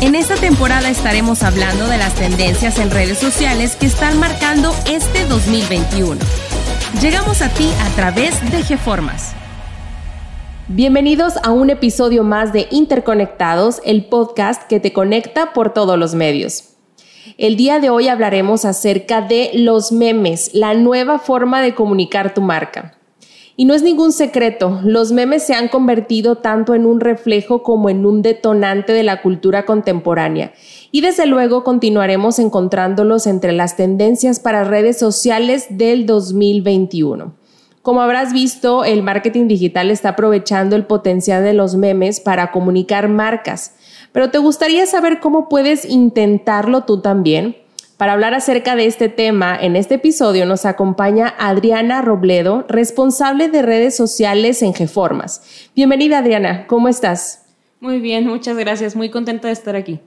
En esta temporada estaremos hablando de las tendencias en redes sociales que están marcando este 2021. Llegamos a ti a través de GeFormas. Bienvenidos a un episodio más de Interconectados, el podcast que te conecta por todos los medios. El día de hoy hablaremos acerca de los memes, la nueva forma de comunicar tu marca. Y no es ningún secreto, los memes se han convertido tanto en un reflejo como en un detonante de la cultura contemporánea. Y desde luego continuaremos encontrándolos entre las tendencias para redes sociales del 2021. Como habrás visto, el marketing digital está aprovechando el potencial de los memes para comunicar marcas. Pero ¿te gustaría saber cómo puedes intentarlo tú también? Para hablar acerca de este tema, en este episodio nos acompaña Adriana Robledo, responsable de redes sociales en Geformas. Bienvenida Adriana, ¿cómo estás? Muy bien, muchas gracias, muy contenta de estar aquí.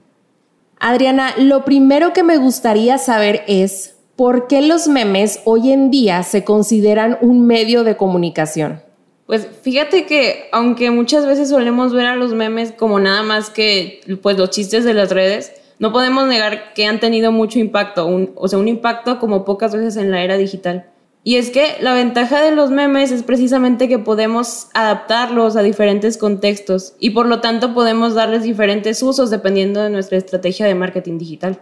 Adriana, lo primero que me gustaría saber es por qué los memes hoy en día se consideran un medio de comunicación. Pues fíjate que aunque muchas veces solemos ver a los memes como nada más que pues los chistes de las redes, no podemos negar que han tenido mucho impacto, o sea, un impacto como pocas veces en la era digital. Y es que la ventaja de los memes es precisamente que podemos adaptarlos a diferentes contextos y por lo tanto podemos darles diferentes usos dependiendo de nuestra estrategia de marketing digital.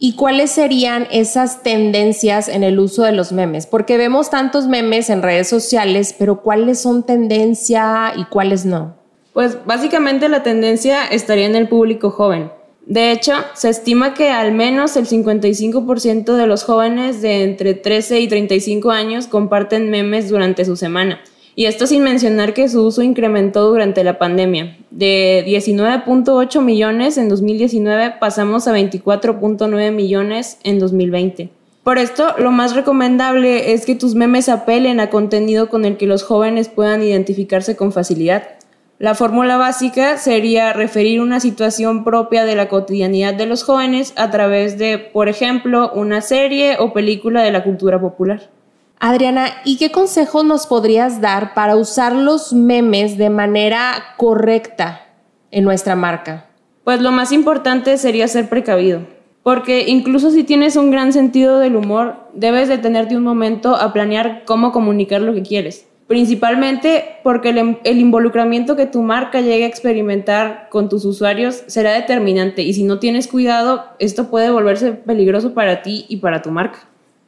¿Y cuáles serían esas tendencias en el uso de los memes? Porque vemos tantos memes en redes sociales, pero ¿cuáles son tendencia y cuáles no? Pues básicamente la tendencia estaría en el público joven. De hecho, se estima que al menos el 55% de los jóvenes de entre 13 y 35 años comparten memes durante su semana. Y esto sin mencionar que su uso incrementó durante la pandemia. De 19.8 millones en 2019 pasamos a 24.9 millones en 2020. Por esto, lo más recomendable es que tus memes apelen a contenido con el que los jóvenes puedan identificarse con facilidad. La fórmula básica sería referir una situación propia de la cotidianidad de los jóvenes a través de, por ejemplo, una serie o película de la cultura popular. Adriana, ¿y qué consejo nos podrías dar para usar los memes de manera correcta en nuestra marca? Pues lo más importante sería ser precavido, porque incluso si tienes un gran sentido del humor, debes detenerte un momento a planear cómo comunicar lo que quieres principalmente porque el, involucramiento que tu marca llegue a experimentar con tus usuarios será determinante y si no tienes cuidado, esto puede volverse peligroso para ti y para tu marca.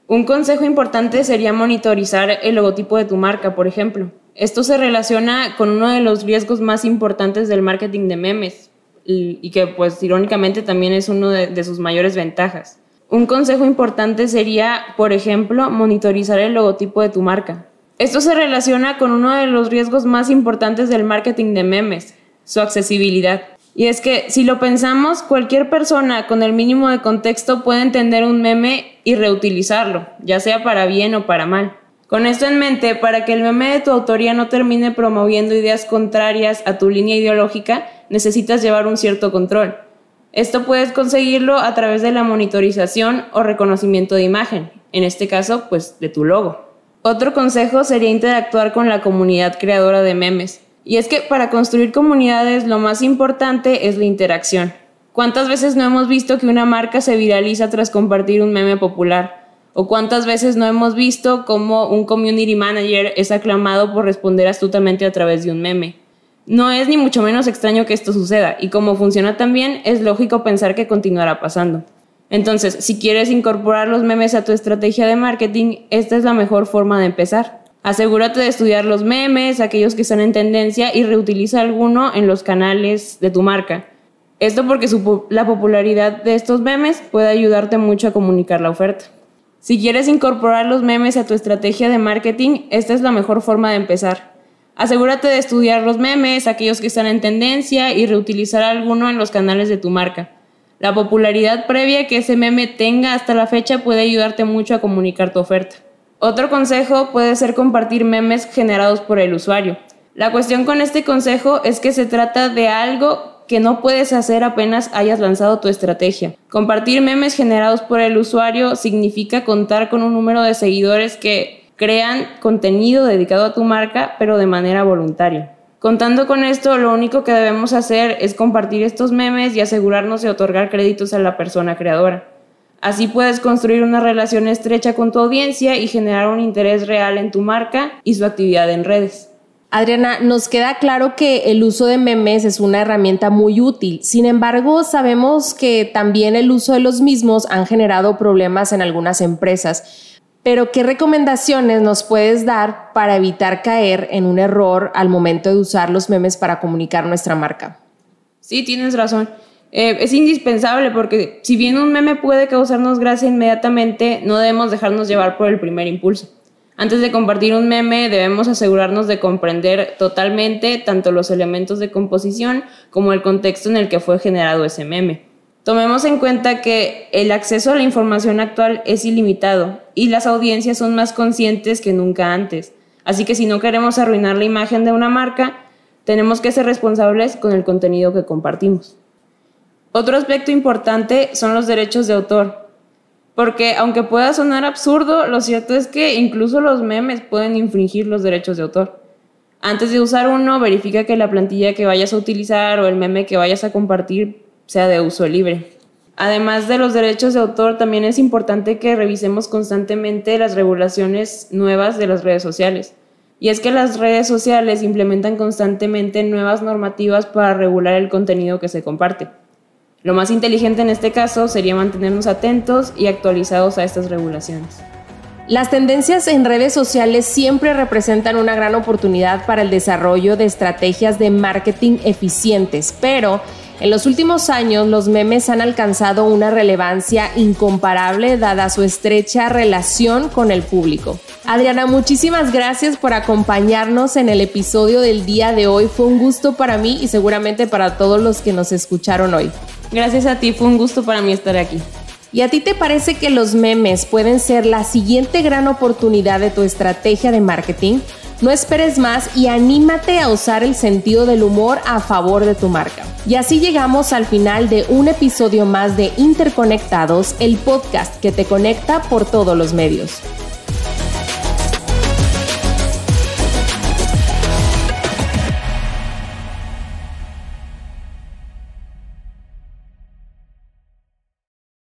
Un consejo importante sería monitorizar el logotipo de tu marca, por ejemplo. Esto se relaciona con uno de los riesgos más importantes del marketing de memes y, que pues irónicamente también es uno de sus mayores ventajas. Un consejo importante sería, por ejemplo, monitorizar el logotipo de tu marca. Esto se relaciona con uno de los riesgos más importantes del marketing de memes, su accesibilidad. Y es que si lo pensamos, cualquier persona con el mínimo de contexto puede entender un meme y reutilizarlo, ya sea para bien o para mal. Con esto en mente, para que el meme de tu autoría no termine promoviendo ideas contrarias a tu línea ideológica, necesitas llevar un cierto control. Esto puedes conseguirlo a través de la monitorización o reconocimiento de imagen, en este caso, pues de tu logo. Otro consejo sería interactuar con la comunidad creadora de memes. Y es que para construir comunidades lo más importante es la interacción. ¿Cuántas veces no hemos visto que una marca se viraliza tras compartir un meme popular? ¿O cuántas veces no hemos visto cómo un community manager es aclamado por responder astutamente a través de un meme? No es ni mucho menos extraño que esto suceda, y como funciona también, es lógico pensar que continuará pasando. Entonces, si quieres incorporar los memes a tu estrategia de marketing, esta es la mejor forma de empezar. Asegúrate de estudiar los memes, aquellos que están en tendencia, y reutiliza alguno en los canales de tu marca. Esto porque la popularidad de estos memes puede ayudarte mucho a comunicar la oferta. Si quieres incorporar los memes a tu estrategia de marketing, esta es la mejor forma de empezar. Asegúrate de estudiar los memes, aquellos que están en tendencia, y reutilizar alguno en los canales de tu marca. La popularidad previa que ese meme tenga hasta la fecha puede ayudarte mucho a comunicar tu oferta. Otro consejo puede ser compartir memes generados por el usuario. La cuestión con este consejo es que se trata de algo que no puedes hacer apenas hayas lanzado tu estrategia. Compartir memes generados por el usuario significa contar con un número de seguidores que crean contenido dedicado a tu marca, pero de manera voluntaria. Contando con esto, lo único que debemos hacer es compartir estos memes y asegurarnos de otorgar créditos a la persona creadora. Así puedes construir una relación estrecha con tu audiencia y generar un interés real en tu marca y su actividad en redes. Adriana, nos queda claro que el uso de memes es una herramienta muy útil. Sin embargo, sabemos que también el uso de los mismos han generado problemas en algunas empresas. Pero, ¿qué recomendaciones nos puedes dar para evitar caer en un error al momento de usar los memes para comunicar nuestra marca? Sí, tienes razón. Eh, es indispensable porque si bien un meme puede causarnos gracia inmediatamente, no debemos dejarnos llevar por el primer impulso. Antes de compartir un meme debemos asegurarnos de comprender totalmente tanto los elementos de composición como el contexto en el que fue generado ese meme. Tomemos en cuenta que el acceso a la información actual es ilimitado y las audiencias son más conscientes que nunca antes. Así que si no queremos arruinar la imagen de una marca, tenemos que ser responsables con el contenido que compartimos. Otro aspecto importante son los derechos de autor, porque aunque pueda sonar absurdo, lo cierto es que incluso los memes pueden infringir los derechos de autor. Antes de usar uno, verifica que la plantilla que vayas a utilizar o el meme que vayas a compartir sea de uso libre. Además de los derechos de autor, también es importante que revisemos constantemente las regulaciones nuevas de las redes sociales. Y es que las redes sociales implementan constantemente nuevas normativas para regular el contenido que se comparte. Lo más inteligente en este caso sería mantenernos atentos y actualizados a estas regulaciones. Las tendencias en redes sociales siempre representan una gran oportunidad para el desarrollo de estrategias de marketing eficientes, pero en los últimos años los memes han alcanzado una relevancia incomparable dada su estrecha relación con el público. Adriana, muchísimas gracias por acompañarnos en el episodio del día de hoy. Fue un gusto para mí y seguramente para todos los que nos escucharon hoy. Gracias a ti, fue un gusto para mí estar aquí. ¿Y a ti te parece que los memes pueden ser la siguiente gran oportunidad de tu estrategia de marketing? No esperes más y anímate a usar el sentido del humor a favor de tu marca. Y así llegamos al final de un episodio más de Interconectados, el podcast que te conecta por todos los medios.